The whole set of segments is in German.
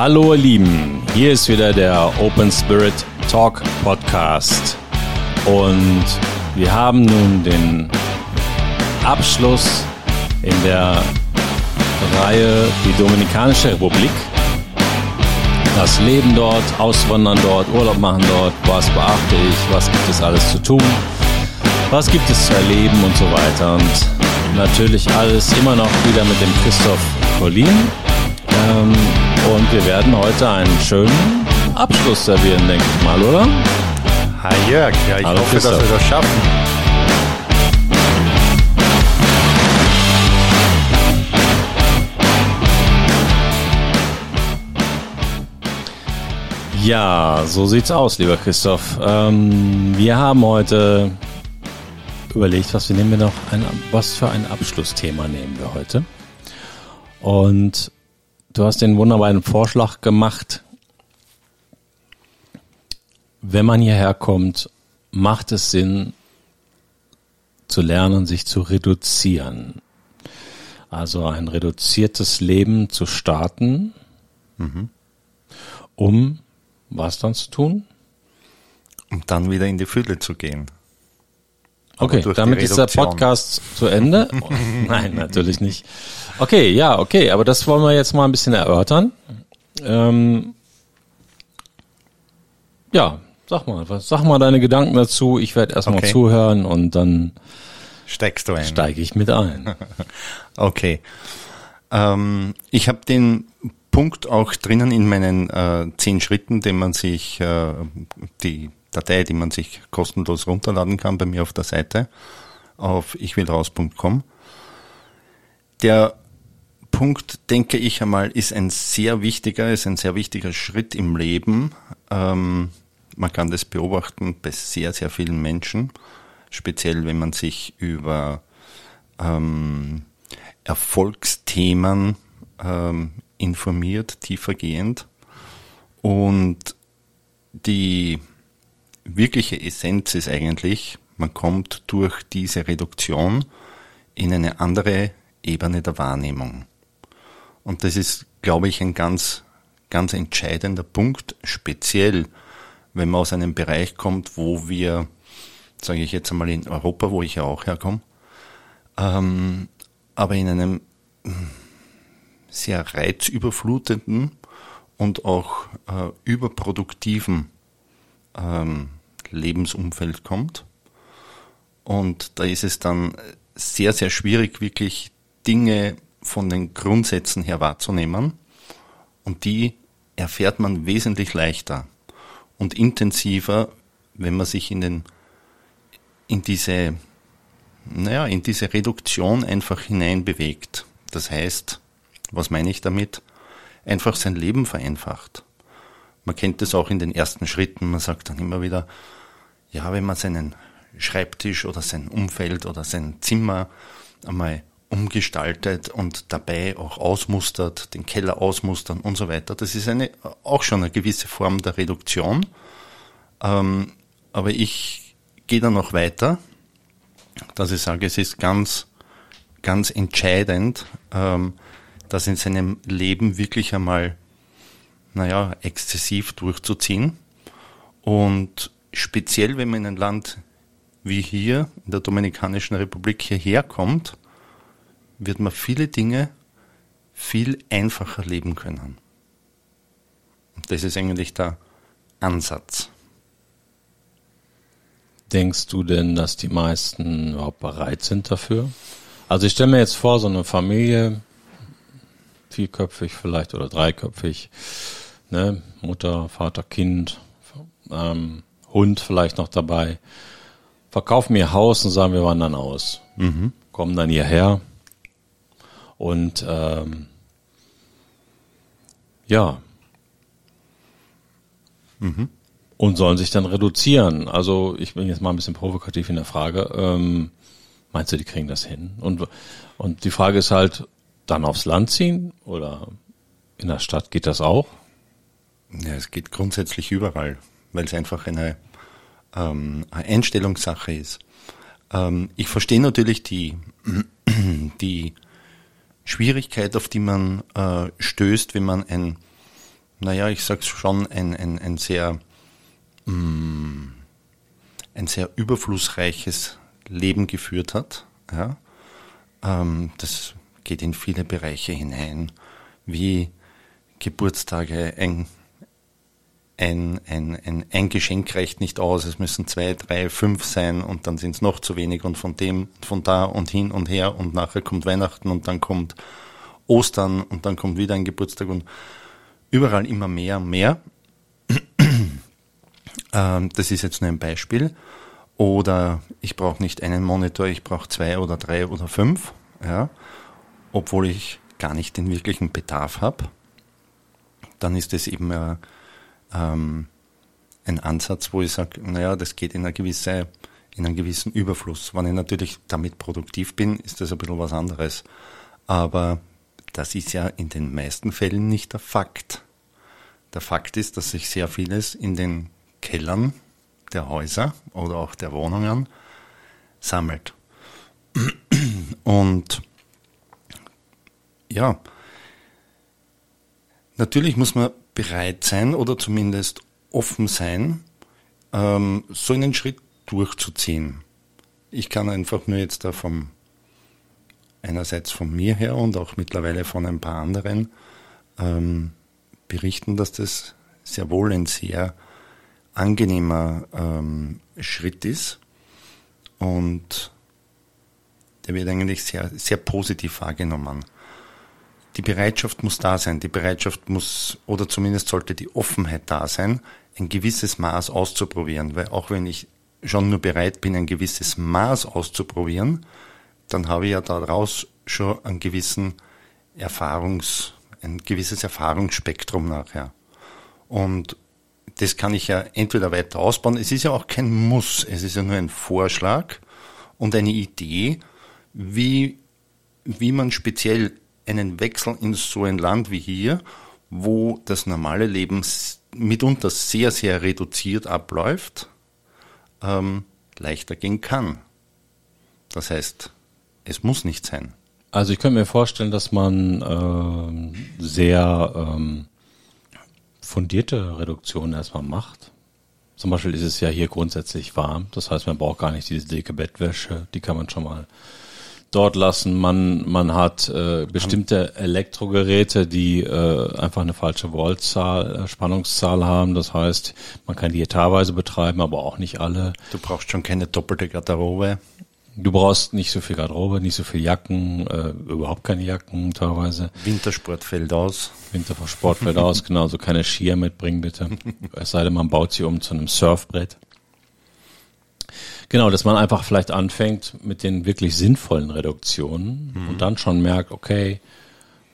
Hallo ihr Lieben, hier ist wieder der Open Spirit Talk Podcast und wir haben nun den Abschluss in der Reihe Die Dominikanische Republik. Das Leben dort, Auswandern dort, Urlaub machen dort, was beachte ich, was gibt es alles zu tun, was gibt es zu erleben und so weiter. Und natürlich alles immer noch wieder mit dem Christoph Collin. Ähm, und wir werden heute einen schönen Abschluss servieren, denke ich mal, oder? Hi Jörg, ja, ich Hallo, hoffe, Christoph. dass wir das schaffen. Ja, so sieht's aus, lieber Christoph. Ähm, wir haben heute überlegt, was wir nehmen wir noch, ein, was für ein Abschlussthema nehmen wir heute. Und du hast den wunderbaren Vorschlag gemacht. Wenn man hierher kommt, macht es Sinn zu lernen, sich zu reduzieren. Also ein reduziertes Leben zu starten, um was dann zu tun? Um dann wieder in die Fülle zu gehen. Okay, damit ist der. Podcast zu Ende. Oh, Nein, natürlich nicht. Okay, ja, okay, aber das wollen wir jetzt mal ein bisschen erörtern. Ähm, ja, sag mal, sag mal deine Gedanken dazu. Ich werde erstmal Okay. zuhören und dann Steigst du ein? steige ich mit ein. Okay. Ähm, ich habe den Punkt auch drinnen in meinen äh, zehn Schritten, den man sich, äh, die Datei, die man sich kostenlos runterladen kann bei mir auf der Seite auf ichwillraus.com. Der Punkt, denke ich einmal, ist ein sehr wichtiger, ist ein sehr wichtiger Schritt im Leben. Ähm, man kann das beobachten bei sehr, sehr vielen Menschen, speziell wenn man sich über ähm, Erfolgsthemen ähm, informiert, tiefergehend. Und die wirkliche Essenz ist eigentlich, man kommt durch diese Reduktion in eine andere Ebene der Wahrnehmung. Und das ist, glaube ich, ein ganz, ganz entscheidender Punkt, speziell wenn man aus einem Bereich kommt, wo wir, sage ich jetzt einmal in Europa, wo ich ja auch herkomme, ähm, aber in einem sehr reizüberflutenden und auch äh, überproduktiven ähm, Lebensumfeld kommt. Und da ist es dann sehr, sehr schwierig, wirklich Dinge von den Grundsätzen her wahrzunehmen. Und die erfährt man wesentlich leichter und intensiver, wenn man sich in den, in diese, naja, in diese Reduktion einfach hineinbewegt. Das heißt, was meine ich damit? Einfach sein Leben vereinfacht. Man kennt das auch in den ersten Schritten. Man sagt dann immer wieder, ja, wenn man seinen Schreibtisch oder sein Umfeld oder sein Zimmer einmal umgestaltet und dabei auch ausmustert, den Keller ausmustern und so weiter. Das ist eine, auch schon eine gewisse Form der Reduktion. Ähm, aber ich gehe da noch weiter, dass ich sage, es ist ganz, ganz entscheidend, ähm, das in seinem Leben wirklich einmal, naja, exzessiv durchzuziehen. Und speziell, wenn man in ein Land wie hier, in der Dominikanischen Republik, hierher kommt, wird man viele Dinge viel einfacher leben können. Das ist eigentlich der Ansatz. Denkst du denn, dass die meisten überhaupt bereit sind dafür? Also ich stelle mir jetzt vor, so eine Familie, vierköpfig vielleicht oder dreiköpfig, ne, Mutter, Vater, Kind, ähm, Hund vielleicht noch dabei, verkaufen ihr Haus und sagen, wir wandern aus. Kommen dann hierher und ähm, ja. Und sollen sich dann reduzieren. Also ich bin jetzt mal ein bisschen provokativ in der Frage. Ähm, meinst du, die kriegen das hin? Und, und die Frage ist halt, dann aufs Land ziehen oder in der Stadt geht das auch? Ja, es geht grundsätzlich überall, weil es einfach eine, ähm, eine Einstellungssache ist. Ähm, ich verstehe natürlich die, die Schwierigkeit, auf die man äh, stößt, wenn man ein naja, ich sag's schon, ein, ein, ein sehr, mm, ein sehr überflussreiches Leben geführt hat. Ja? Ähm, das geht in viele Bereiche hinein, wie Geburtstage, ein, ein, ein, ein, ein Geschenk reicht nicht aus, es müssen zwei, drei, fünf sein und dann sind es noch zu wenig und von dem, von da und hin und her und nachher kommt Weihnachten und dann kommt Ostern und dann kommt wieder ein Geburtstag und überall immer mehr und mehr. ähm, das ist jetzt nur ein Beispiel. Oder ich brauche nicht einen Monitor, ich brauche zwei oder drei oder fünf, ja, obwohl ich gar nicht den wirklichen Bedarf habe. Dann ist es eben äh, ähm, ein Ansatz, wo ich sage, naja, das geht in, eine gewisse, in einen gewissen Überfluss. Wenn ich natürlich damit produktiv bin, ist das ein bisschen was anderes. Aber das ist ja in den meisten Fällen nicht der Fakt. Der Fakt ist, dass sich sehr vieles in den Kellern der Häuser oder auch der Wohnungen sammelt. Und ja, natürlich muss man bereit sein oder zumindest offen sein, ähm, so einen Schritt durchzuziehen. Ich kann einfach nur jetzt da vom einerseits von mir her und auch mittlerweile von ein paar anderen ähm, berichten, dass das sehr wohl ein sehr angenehmer ähm, Schritt ist und der wird eigentlich sehr, sehr positiv wahrgenommen. Die Bereitschaft muss da sein, die Bereitschaft muss, oder zumindest sollte die Offenheit da sein, ein gewisses Maß auszuprobieren, weil auch wenn ich schon nur bereit bin, ein gewisses Maß auszuprobieren, dann habe ich ja daraus schon einen gewissen Erfahrungs, ein gewisses Erfahrungsspektrum nachher. Und das kann ich ja entweder weiter ausbauen. Es ist ja auch kein Muss, es ist ja nur ein Vorschlag und eine Idee, wie, wie man speziell einen Wechsel in so ein Land wie hier, wo das normale Leben mitunter sehr, sehr reduziert abläuft, ähm, leichter gehen kann. Das heißt, es muss nicht sein. Also ich könnte mir vorstellen, dass man ähm, sehr ähm, fundierte Reduktionen erstmal macht. Zum Beispiel ist es ja hier grundsätzlich warm. Das heißt, man braucht gar nicht diese dicke Bettwäsche. Die kann man schon mal dort lassen. Man, man hat äh, bestimmte Elektrogeräte, die äh, einfach eine falsche Voltzahl, äh, Spannungszahl haben. Das heißt, man kann die etatweise betreiben, aber auch nicht alle. Du brauchst schon keine doppelte Garderobe. Du brauchst nicht so viel Garderobe, nicht so viel Jacken, äh, überhaupt keine Jacken teilweise. Wintersport fällt aus. Wintersport fällt aus, genau. So keine Skier mitbringen bitte. Es sei denn, man baut sie um zu einem Surfbrett. Genau, dass man einfach vielleicht anfängt mit den wirklich sinnvollen Reduktionen mhm. und dann schon merkt, okay,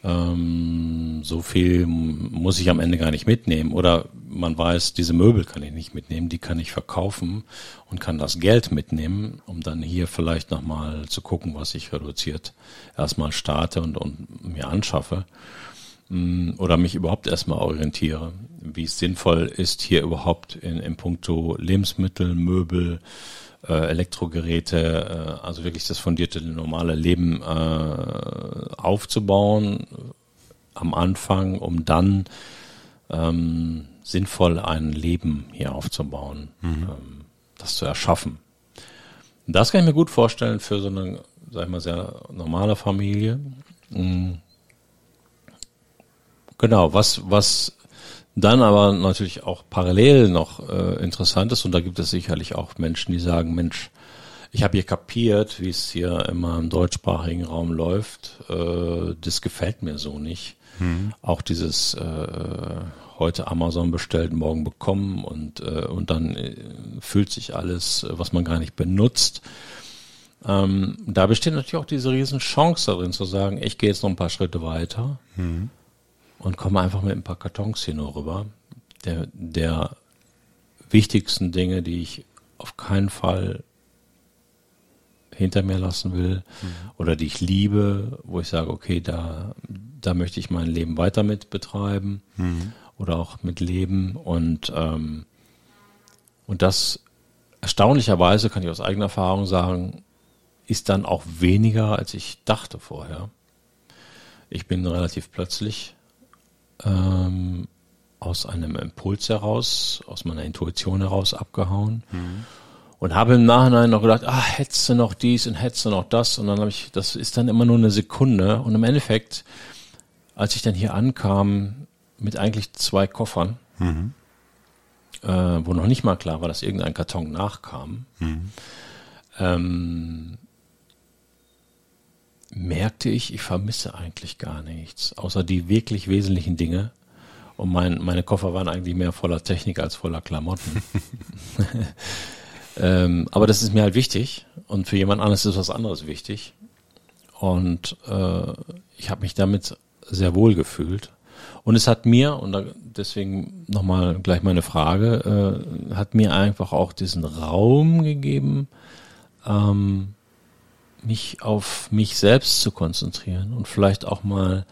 ähm, so viel muss ich am Ende gar nicht mitnehmen. Oder man weiß, diese Möbel kann ich nicht mitnehmen, die kann ich verkaufen und kann das Geld mitnehmen, um dann hier vielleicht nochmal zu gucken, was ich reduziert erstmal starte und, und mir anschaffe. Mm, oder mich überhaupt erstmal orientiere, wie es sinnvoll ist, hier überhaupt in, in puncto Lebensmittel, Möbel, äh, Elektrogeräte, äh, also wirklich das fundierte normale Leben äh, aufzubauen am Anfang, um dann ähm, sinnvoll ein Leben hier aufzubauen, mhm. ähm, das zu erschaffen. Und das kann ich mir gut vorstellen für so eine, sag ich mal, sehr normale Familie. Mhm. Genau, was, was dann aber natürlich auch parallel noch äh, interessant ist, und da gibt es sicherlich auch Menschen, die sagen, Mensch, ich habe hier kapiert, wie es hier immer im deutschsprachigen Raum läuft. Äh, das gefällt mir so nicht. Mhm. Auch dieses äh, heute Amazon bestellt, morgen bekommen und, äh, und dann äh, fühlt sich alles, was man gar nicht benutzt. Ähm, da besteht natürlich auch diese riesen Chance darin zu sagen, ich gehe jetzt noch ein paar Schritte weiter. Mhm und komme einfach mit ein paar Kartons hier nur rüber. Der, der wichtigsten Dinge, die ich auf keinen Fall hinter mir lassen will mhm. oder die ich liebe, wo ich sage, okay, da, da möchte ich mein Leben weiter mit betreiben mhm. oder auch mit leben und, ähm, und das erstaunlicherweise kann ich aus eigener Erfahrung sagen, ist dann auch weniger, als ich dachte vorher. Ich bin relativ plötzlich ähm, aus einem Impuls heraus, aus meiner Intuition heraus abgehauen. Mhm. Und habe im Nachhinein noch gedacht, ah, hättest du noch dies und hättest du noch das. Und dann habe ich, das ist dann immer nur eine Sekunde. Und im Endeffekt, als ich dann hier ankam, mit eigentlich zwei Koffern, mhm. äh, wo noch nicht mal klar war, dass irgendein Karton nachkam, mhm. ähm, merkte ich, ich vermisse eigentlich gar nichts, außer die wirklich wesentlichen Dinge. Und mein, meine Koffer waren eigentlich mehr voller Technik als voller Klamotten. ähm, aber das ist mir halt wichtig und für jemand anderes ist was anderes wichtig. Und äh, ich habe mich damit sehr wohl gefühlt. Und es hat mir, und da, deswegen nochmal gleich meine Frage, äh, hat mir einfach auch diesen Raum gegeben, ähm, mich auf mich selbst zu konzentrieren und vielleicht auch mal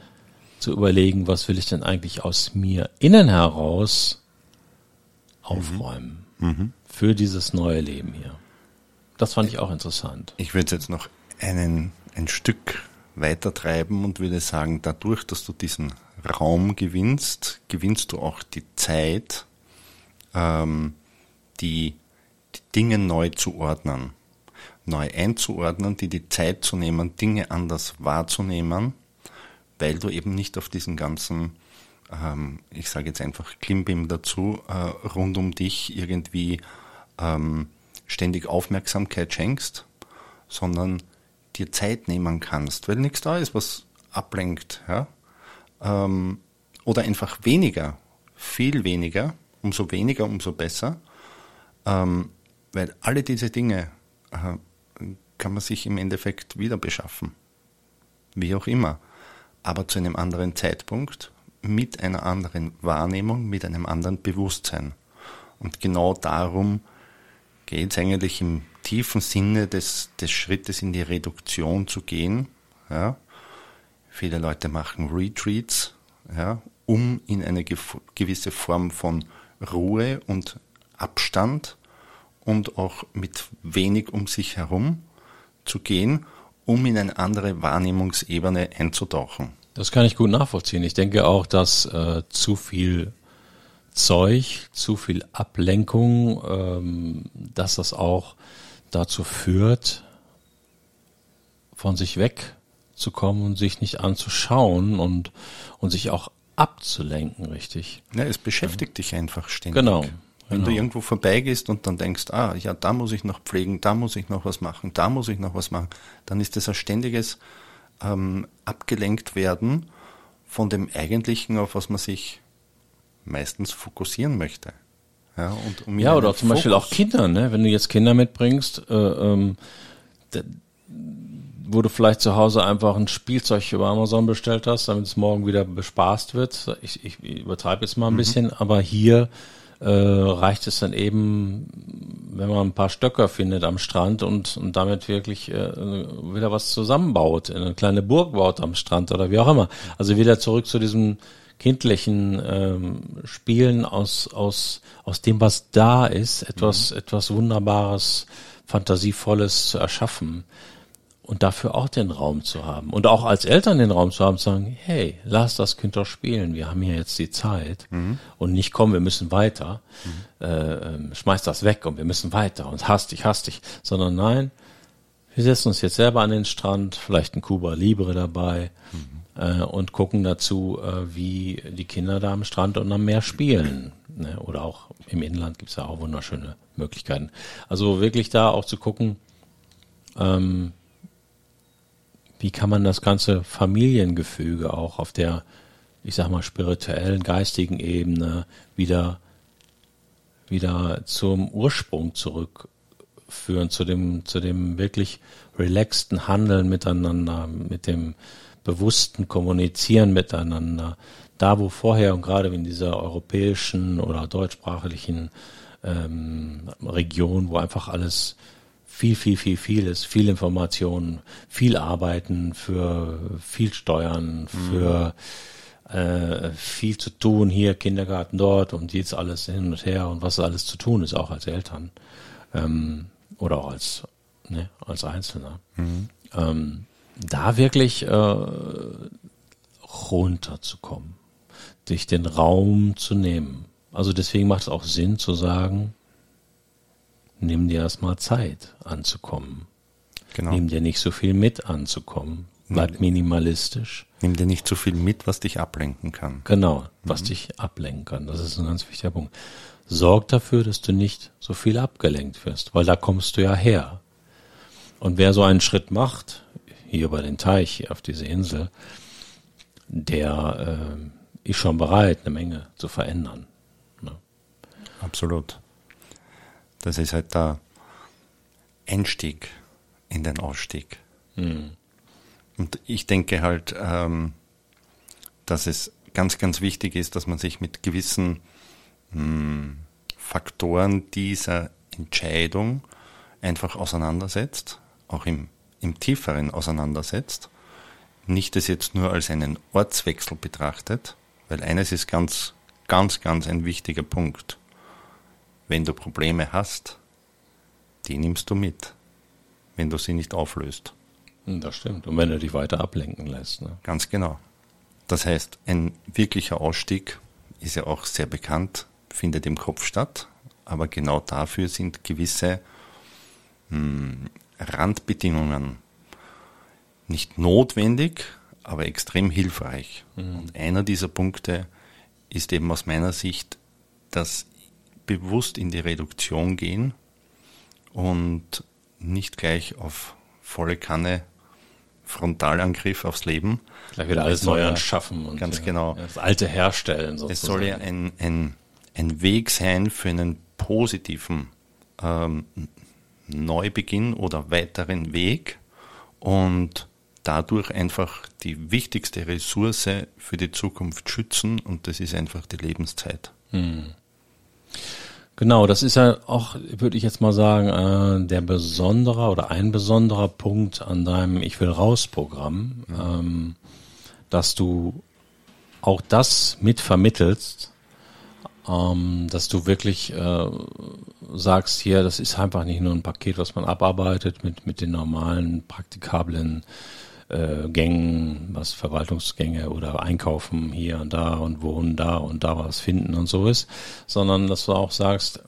zu überlegen, was will ich denn eigentlich aus mir innen heraus aufräumen mhm. mhm. für dieses neue Leben hier. Das fand ich auch interessant. Ich würde jetzt noch einen, ein Stück weiter treiben und würde sagen, dadurch, dass du diesen Raum gewinnst, gewinnst du auch die Zeit, ähm, die, die Dinge neu zu ordnen neu einzuordnen, die die Zeit zu nehmen, Dinge anders wahrzunehmen, weil du eben nicht auf diesen ganzen, ähm, ich sage jetzt einfach Klimbim dazu, äh, rund um dich irgendwie ähm, ständig Aufmerksamkeit schenkst, sondern dir Zeit nehmen kannst, weil nichts da ist, was ablenkt. Ja? Ähm, oder einfach weniger, viel weniger, umso weniger, umso besser, ähm, weil alle diese Dinge äh, kann man sich im Endeffekt wieder beschaffen. Wie auch immer. Aber zu einem anderen Zeitpunkt, mit einer anderen Wahrnehmung, mit einem anderen Bewusstsein. Und genau darum geht es eigentlich im tiefen Sinne des, des Schrittes in die Reduktion zu gehen. Ja. Viele Leute machen Retreats, ja, um in eine gewisse Form von Ruhe und Abstand und auch mit wenig um sich herum zu gehen, um in eine andere Wahrnehmungsebene einzutauchen. Das kann ich gut nachvollziehen. Ich denke auch, dass äh, zu viel Zeug, zu viel Ablenkung, ähm, dass das auch dazu führt, von sich wegzukommen und sich nicht anzuschauen und, und sich auch abzulenken, richtig. Ja, es beschäftigt ja. dich einfach ständig. Genau. Wenn genau. du irgendwo vorbeigehst und dann denkst, ah, ja, da muss ich noch pflegen, da muss ich noch was machen, da muss ich noch was machen, dann ist das ein ständiges ähm, abgelenkt werden von dem Eigentlichen, auf was man sich meistens fokussieren möchte. Ja, und um ja oder zum Fokus Beispiel auch Kinder, ne? wenn du jetzt Kinder mitbringst, äh, ähm, wo du vielleicht zu Hause einfach ein Spielzeug über Amazon bestellt hast, damit es morgen wieder bespaßt wird. Ich, ich übertreibe jetzt mal ein mhm. bisschen, aber hier äh, reicht es dann eben, wenn man ein paar Stöcker findet am Strand und, und damit wirklich äh, wieder was zusammenbaut, eine kleine Burg baut am Strand oder wie auch immer. Also wieder zurück zu diesem kindlichen ähm, Spielen aus, aus, aus dem, was da ist, etwas, mhm. etwas Wunderbares, Fantasievolles zu erschaffen und dafür auch den Raum zu haben und auch als Eltern den Raum zu haben, zu sagen, hey, lass das Kind doch spielen, wir haben hier jetzt die Zeit mhm. und nicht kommen, wir müssen weiter, mhm. äh, ähm, schmeiß das weg und wir müssen weiter und hastig, hastig, sondern nein, wir setzen uns jetzt selber an den Strand, vielleicht ein Cuba Libre dabei mhm. äh, und gucken dazu, äh, wie die Kinder da am Strand und am Meer spielen. Ne? Oder auch im Inland gibt's ja auch wunderschöne Möglichkeiten. Also wirklich da auch zu gucken, ähm, wie kann man das ganze Familiengefüge auch auf der, ich sag mal, spirituellen, geistigen Ebene wieder, wieder zum Ursprung zurückführen, zu dem, zu dem wirklich relaxten Handeln miteinander, mit dem bewussten Kommunizieren miteinander. Da, wo vorher und gerade in dieser europäischen oder deutschsprachlichen ähm, Region, wo einfach alles viel, viel, viel, vieles, viel Informationen, viel Arbeiten, für viel Steuern, für mhm. äh, viel zu tun hier, Kindergarten dort und jetzt alles hin und her und was alles zu tun ist, auch als Eltern ähm, oder auch als, ne, als Einzelner. Mhm. Ähm, da wirklich äh, runterzukommen dich den Raum zu nehmen. Also deswegen macht es auch Sinn zu sagen, nimm dir erstmal Zeit anzukommen. Genau. Nimm dir nicht so viel mit anzukommen. Bleib minimalistisch. Nimm dir nicht so viel mit, was dich ablenken kann. Genau, was mhm. dich ablenken kann. Das ist ein ganz wichtiger Punkt. Sorg dafür, dass du nicht so viel abgelenkt wirst, weil da kommst du ja her. Und wer so einen Schritt macht, hier über den Teich, hier auf diese Insel, der äh, ist schon bereit, eine Menge zu verändern. Ne? Absolut. Das ist halt der Einstieg in den Ausstieg. Mhm. Und ich denke halt, ähm, dass es ganz, ganz wichtig ist, dass man sich mit gewissen mh, hm, Faktoren dieser Entscheidung einfach auseinandersetzt, auch im, im tieferen auseinandersetzt. Nicht es jetzt nur als einen Ortswechsel betrachtet, weil eines ist ganz, ganz, ganz ein wichtiger Punkt. Wenn du Probleme hast, die nimmst du mit, wenn du sie nicht auflöst. Hm, das stimmt. Und wenn du dich weiter ablenken lässt. Ne? Ganz genau. Das heißt, ein wirklicher Ausstieg ist ja auch sehr bekannt, findet im Kopf statt. Aber genau dafür sind gewisse hm, Randbedingungen nicht notwendig, aber extrem hilfreich. Mhm. Und einer dieser Punkte ist eben aus meiner Sicht das bewusst in die Reduktion gehen und nicht gleich auf volle Kanne Frontalangriff aufs Leben. Gleich wieder alles neu anschaffen und ganz ja, genau. das Alte herstellen. Sozusagen. Es soll ja ein, ein, ein Weg sein für einen positiven ähm, Neubeginn oder weiteren Weg und dadurch einfach die wichtigste Ressource für die Zukunft schützen und das ist einfach die Lebenszeit. Hm. Genau, das ist ja auch, würde ich jetzt mal sagen, äh, der besondere oder ein besonderer Punkt an deinem Ich will raus Programm, ähm, dass du auch das mit vermittelst, ähm, dass du wirklich äh, sagst hier, das ist einfach nicht nur ein Paket, was man abarbeitet mit, mit den normalen, praktikablen äh, Gängen, was Verwaltungsgänge oder Einkaufen hier und da und Wohnen da und da was finden und so ist, sondern dass du auch sagst,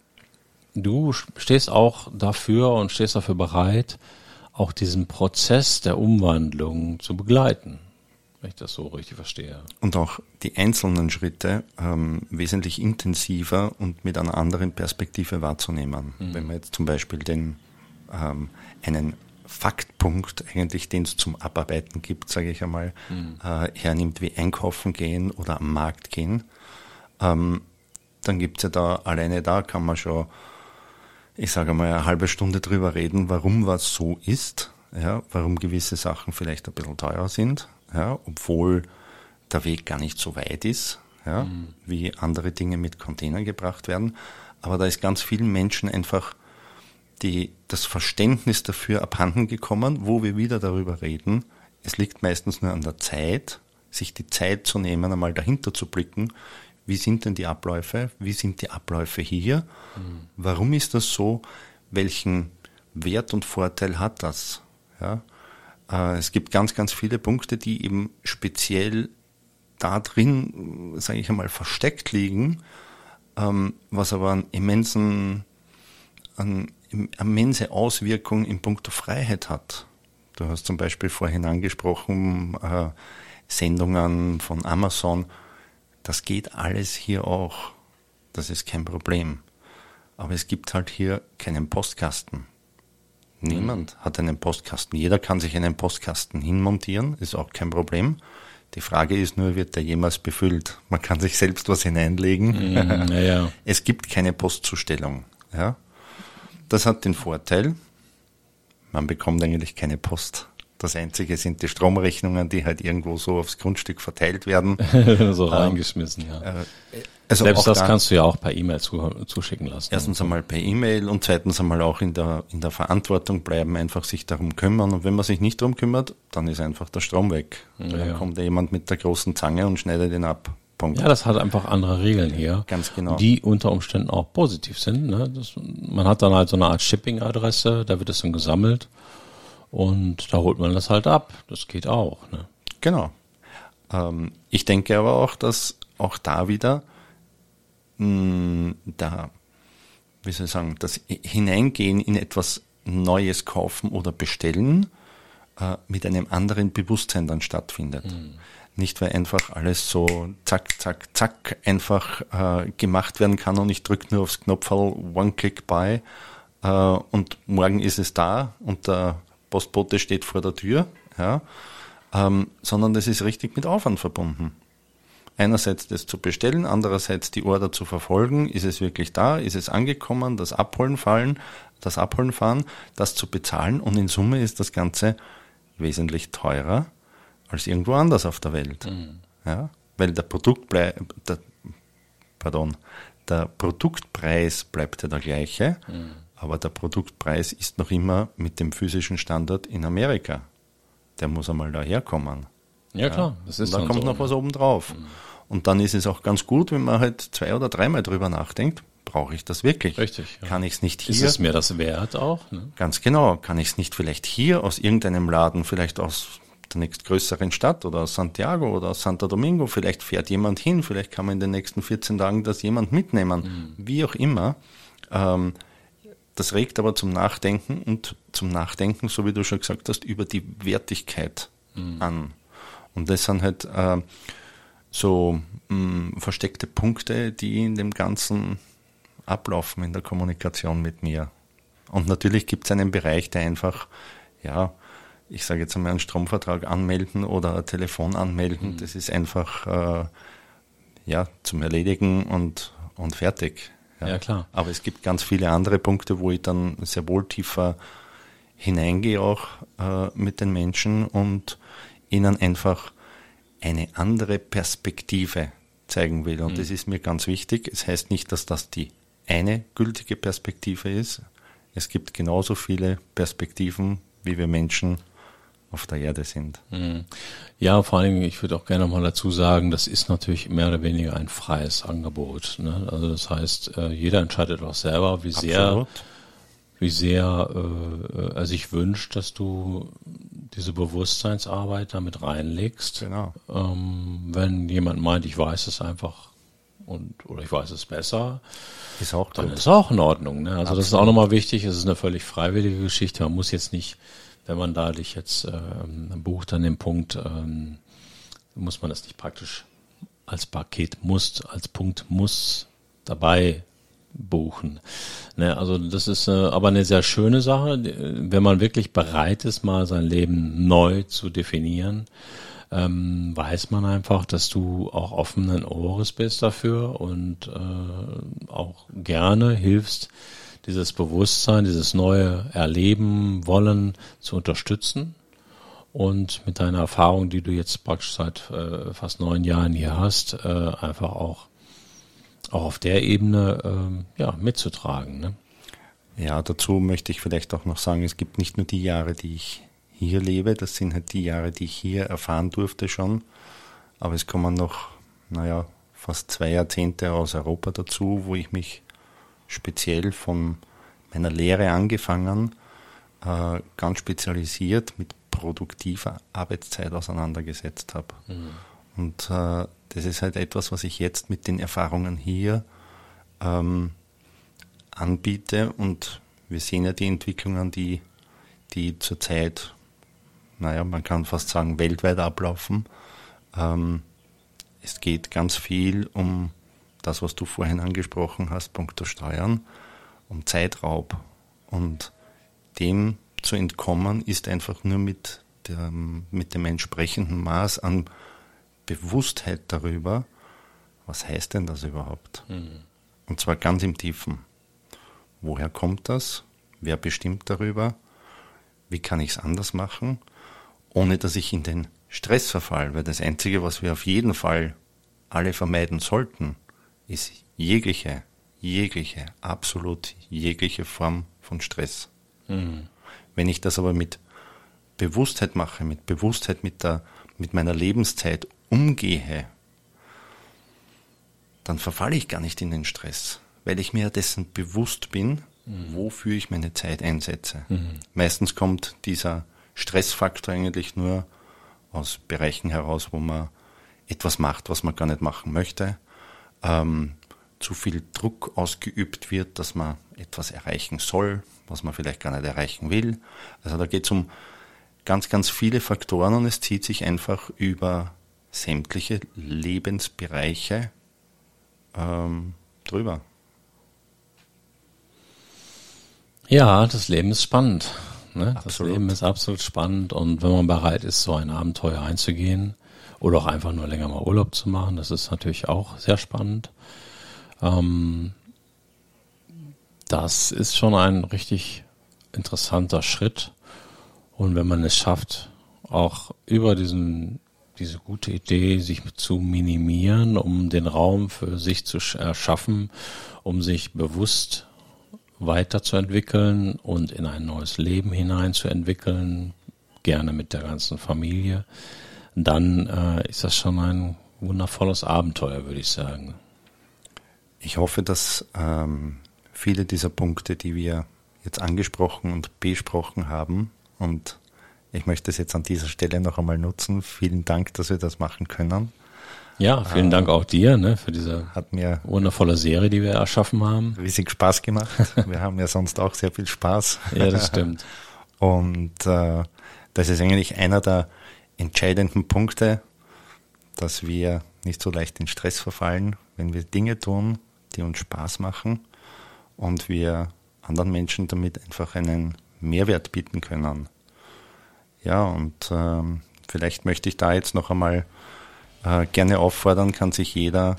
du stehst auch dafür und stehst dafür bereit, auch diesen Prozess der Umwandlung zu begleiten wenn ich das so richtig verstehe. Und auch die einzelnen Schritte ähm, wesentlich intensiver und mit einer anderen Perspektive wahrzunehmen. Mhm. Wenn man jetzt zum Beispiel den, ähm, einen Faktpunkt eigentlich, den es zum Abarbeiten gibt, sage ich einmal, mhm. äh, hernimmt wie einkaufen gehen oder am Markt gehen, ähm, dann gibt es ja da, alleine da kann man schon, ich sage mal, eine halbe Stunde drüber reden, warum was so ist, ja, warum gewisse Sachen vielleicht ein bisschen teurer sind, ja, obwohl der Weg gar nicht so weit ist, ja, mhm. wie andere Dinge mit Containern gebracht werden. Aber da ist ganz vielen Menschen einfach die, das Verständnis dafür abhanden gekommen, wo wir wieder darüber reden. Es liegt meistens nur an der Zeit, sich die Zeit zu nehmen, einmal dahinter zu blicken. Wie sind denn die Abläufe? Wie sind die Abläufe hier? Mhm. Warum ist das so? Welchen Wert und Vorteil hat das? Ja? Äh, es gibt ganz, ganz viele Punkte, die eben speziell da drin, sage ich einmal, versteckt liegen, ähm, was aber einen immensen, eine immense Auswirkung in puncto Freiheit hat. Du hast zum Beispiel vorhin angesprochen, äh, Sendungen von Amazon. Das geht alles hier auch. Das ist kein Problem. Aber es gibt halt hier keinen Postkasten. Niemand hat einen Postkasten. Jeder kann sich einen Postkasten hinmontieren, ist auch kein Problem. Die Frage ist nur, wird der jemals befüllt? Man kann sich selbst was hineinlegen. Mm, ja. Es gibt keine Postzustellung. Ja? Das hat den Vorteil, man bekommt eigentlich keine Post. Das Einzige sind die Stromrechnungen, die halt irgendwo so aufs Grundstück verteilt werden. so reingeschmissen, ja. Äh, also Selbst das da, kannst du ja auch per E-Mail zu, zuschicken lassen. Erstens einmal per E-Mail und zweitens einmal auch in der, in der Verantwortung bleiben, einfach sich darum kümmern. Und wenn man sich nicht darum kümmert, dann ist einfach der Strom weg. Ja, dann ja. kommt jemand mit der großen Zange und schneidet ihn ab. Punkt. Ja, das hat einfach andere Regeln hier. Ganz genau. Die unter Umständen auch positiv sind. Ne? Das, man hat dann halt so eine Art Shipping-Adresse, da wird es dann gesammelt und da holt man das halt ab. Das geht auch. Ne? Genau. Ähm, ich denke aber auch, dass auch da wieder mh, da, wie soll ich sagen, das Hineingehen in etwas Neues kaufen oder bestellen äh, mit einem anderen Bewusstsein dann stattfindet. Mhm. Nicht, weil einfach alles so zack, zack, zack einfach äh, gemacht werden kann und ich drücke nur aufs Knopfel One-Click-Buy äh, und morgen ist es da und der Postbote steht vor der Tür, ja, ähm, sondern das ist richtig mit Aufwand verbunden. Einerseits das zu bestellen, andererseits die Order zu verfolgen. Ist es wirklich da? Ist es angekommen? Das Abholen fallen, das Abholen fahren, das zu bezahlen und in Summe ist das Ganze wesentlich teurer als irgendwo anders auf der Welt. Mhm. Ja, weil der Produkt der, pardon, der Produktpreis bleibt ja der gleiche, mhm. aber der Produktpreis ist noch immer mit dem physischen Standard in Amerika. Der muss einmal daherkommen. Ja, klar, das ist Und dann kommt so, noch was oben drauf. Mhm. Und dann ist es auch ganz gut, wenn man halt zwei oder dreimal drüber nachdenkt, brauche ich das wirklich? Richtig. Ja. Kann ich es nicht hier? Ist es mir das wert auch? Ne? Ganz genau. Kann ich es nicht vielleicht hier aus irgendeinem Laden, vielleicht aus der nächstgrößeren Stadt oder aus Santiago oder aus Santo Domingo, vielleicht fährt jemand hin, vielleicht kann man in den nächsten 14 Tagen das jemand mitnehmen, mhm. wie auch immer. Ähm, das regt aber zum Nachdenken und zum Nachdenken, so wie du schon gesagt hast, über die Wertigkeit mhm. an. Und das sind halt äh, so mh, mm, versteckte Punkte, die in dem Ganzen ablaufen in der Kommunikation mit mir. Und natürlich gibt es einen Bereich, der einfach, ja, ich sage jetzt einmal einen Stromvertrag anmelden oder ein Telefon anmelden, mhm. das ist einfach äh, ja, zum Erledigen und, und fertig. Ja. ja. klar. Aber es gibt ganz viele andere Punkte, wo ich dann sehr wohl tiefer hineingehe auch äh, mit den Menschen und ihnen einfach eine andere Perspektive zeigen will. Und mhm. das ist mir ganz wichtig. Es heißt nicht, dass das die eine gültige Perspektive ist. Es gibt genauso viele Perspektiven, wie wir Menschen auf der Erde sind. Mhm. Ja, vor allen Dingen, ich würde auch gerne mal dazu sagen, das ist natürlich mehr oder weniger ein freies Angebot. Ne? Also das heißt, äh, jeder entscheidet auch selber, wie sehr, wie sehr äh, er sich wünscht, dass du diese Bewusstseinsarbeit damit reinlegst. Genau. Ähm, wenn jemand meint, ich weiß es einfach und oder ich weiß es besser, ist auch dann ist auch in Ordnung. Ne? Also Absolut. das ist auch nochmal wichtig. Es ist eine völlig freiwillige Geschichte. Man muss jetzt nicht, wenn man da dich jetzt ähm, bucht, an dem Punkt, ähm, muss man das nicht praktisch als Paket muss, als Punkt muss dabei buchen. Ne, also das ist äh, aber eine sehr schöne Sache, wenn man wirklich bereit ist, mal sein Leben neu zu definieren ähm, weiß man einfach, dass du auch offenen Ohres bist dafür und äh, auch gerne hilfst, dieses Bewusstsein, dieses neue Erleben wollen zu unterstützen. Und mit deiner Erfahrung, die du jetzt praktisch seit äh, fast neun Jahren hier hast, äh, einfach auch, auch auf der Ebene äh, ja, mitzutragen. Ne? Ja, dazu möchte ich vielleicht auch noch sagen, es gibt nicht nur die Jahre, die ich hier lebe. Das sind halt die Jahre, die ich hier erfahren durfte schon. Aber es kommen noch, naja, fast zwei Jahrzehnte aus Europa dazu, wo ich mich speziell von meiner Lehre angefangen, äh, ganz spezialisiert mit produktiver Arbeitszeit auseinandergesetzt habe. Mhm. Und äh, das ist halt etwas, was ich jetzt mit den Erfahrungen hier ähm, anbiete. Und wir sehen ja die Entwicklungen, die, die zurzeit naja, man kann fast sagen, weltweit ablaufen. Ähm, es geht ganz viel um das, was du vorhin angesprochen hast, punkto Steuern, um Zeitraub. Und dem zu entkommen ist einfach nur mit, der, mit dem entsprechenden Maß an Bewusstheit darüber, was heißt denn das überhaupt? Mhm. Und zwar ganz im Tiefen. Woher kommt das? Wer bestimmt darüber? Wie kann ich es anders machen? ohne dass ich in den Stress verfall, weil das Einzige, was wir auf jeden Fall alle vermeiden sollten, ist jegliche, jegliche, absolut jegliche Form von Stress. Mhm. Wenn ich das aber mit Bewusstheit mache, mit Bewusstheit mit, der, mit meiner Lebenszeit umgehe, dann verfalle ich gar nicht in den Stress, weil ich mir dessen bewusst bin, mhm. wofür ich meine Zeit einsetze. Mhm. Meistens kommt dieser Stressfaktor eigentlich nur aus Bereichen heraus, wo man etwas macht, was man gar nicht machen möchte, ähm, zu viel Druck ausgeübt wird, dass man etwas erreichen soll, was man vielleicht gar nicht erreichen will. Also da geht es um ganz, ganz viele Faktoren und es zieht sich einfach über sämtliche Lebensbereiche ähm, drüber. Ja, das Leben ist spannend. Ne? Das Leben ist absolut spannend und wenn man bereit ist, so ein Abenteuer einzugehen oder auch einfach nur länger mal Urlaub zu machen, das ist natürlich auch sehr spannend. Ähm, das ist schon ein richtig interessanter Schritt und wenn man es schafft, auch über diesen diese gute Idee, sich zu minimieren, um den Raum für sich zu erschaffen, um sich bewusst weiterzuentwickeln und in ein neues Leben hineinzuentwickeln, gerne mit der ganzen Familie, dann äh, ist das schon ein wundervolles Abenteuer, würde ich sagen. Ich hoffe, dass ähm, viele dieser Punkte, die wir jetzt angesprochen und besprochen haben, und ich möchte es jetzt an dieser Stelle noch einmal nutzen. Vielen Dank, dass wir das machen können. Ja, vielen ähm, Dank auch dir ne, für diese hat mir wundervolle Serie, die wir erschaffen haben. Riesig Spaß gemacht. wir haben ja sonst auch sehr viel Spaß. ja, das stimmt. Und äh, das ist eigentlich einer der entscheidenden Punkte, dass wir nicht so leicht in Stress verfallen, wenn wir Dinge tun, die uns Spaß machen und wir anderen Menschen damit einfach einen Mehrwert bieten können. Ja, und ähm, vielleicht möchte ich da jetzt noch einmal äh, gerne auffordern, kann sich jeder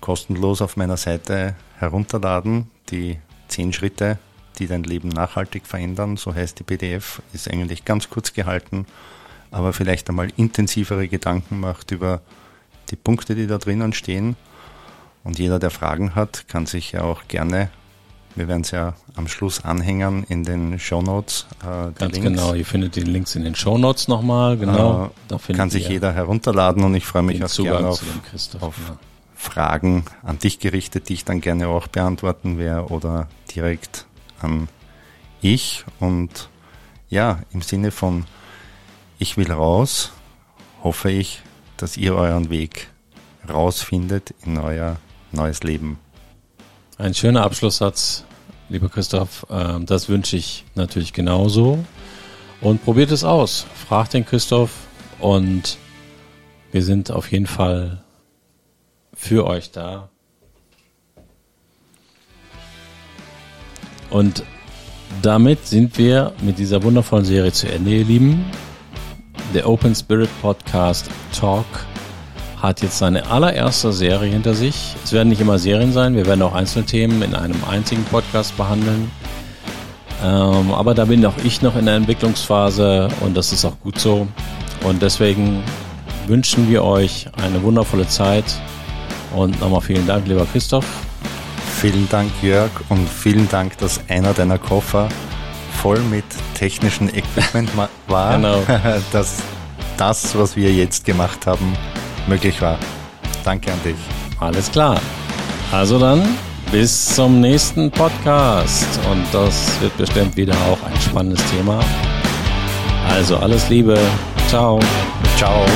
kostenlos auf meiner Seite herunterladen. Die zehn Schritte, die dein Leben nachhaltig verändern, so heißt die PDF, ist eigentlich ganz kurz gehalten, aber vielleicht einmal intensivere Gedanken macht über die Punkte, die da drinnen stehen. Und jeder, der Fragen hat, kann sich ja auch gerne wir werden es ja am Schluss anhängen in den Show Notes. Äh, Ganz Links. genau, ihr findet die Links in den Show Notes nochmal, genau. Äh, da kann sich jeder herunterladen und ich freue mich auch gerne auf, auf ja. Fragen an dich gerichtet, die ich dann gerne auch beantworten werde oder direkt an ich. Und ja, im Sinne von ich will raus, hoffe ich, dass ihr euren Weg rausfindet in euer neues Leben. Ein schöner Abschlusssatz, lieber Christoph. Ähm, das wünsche ich natürlich genauso. Und probiert es aus. Fragt den Christoph und wir sind auf jeden Fall für euch da. Und damit sind wir mit dieser wundervollen Serie zu Ende, ihr Lieben. Der Open Spirit Podcast Talk hat jetzt seine allererste Serie hinter sich. Es werden nicht immer Serien sein, wir werden auch einzelne Themen in einem einzigen Podcast behandeln. Ähm, aber da bin auch ich noch in der Entwicklungsphase und das ist auch gut so. Und deswegen wünschen wir euch eine wundervolle Zeit. Und nochmal vielen Dank, lieber Christoph. Vielen Dank, Jörg, und vielen Dank, dass einer deiner Koffer voll mit technischem Equipment war. genau. dass das, was wir jetzt gemacht haben, möglich war. Danke an dich. Alles klar. Also dann, bis zum nächsten Podcast. Und das wird bestimmt wieder auch ein spannendes Thema. Also alles Liebe. Ciao. Ciao.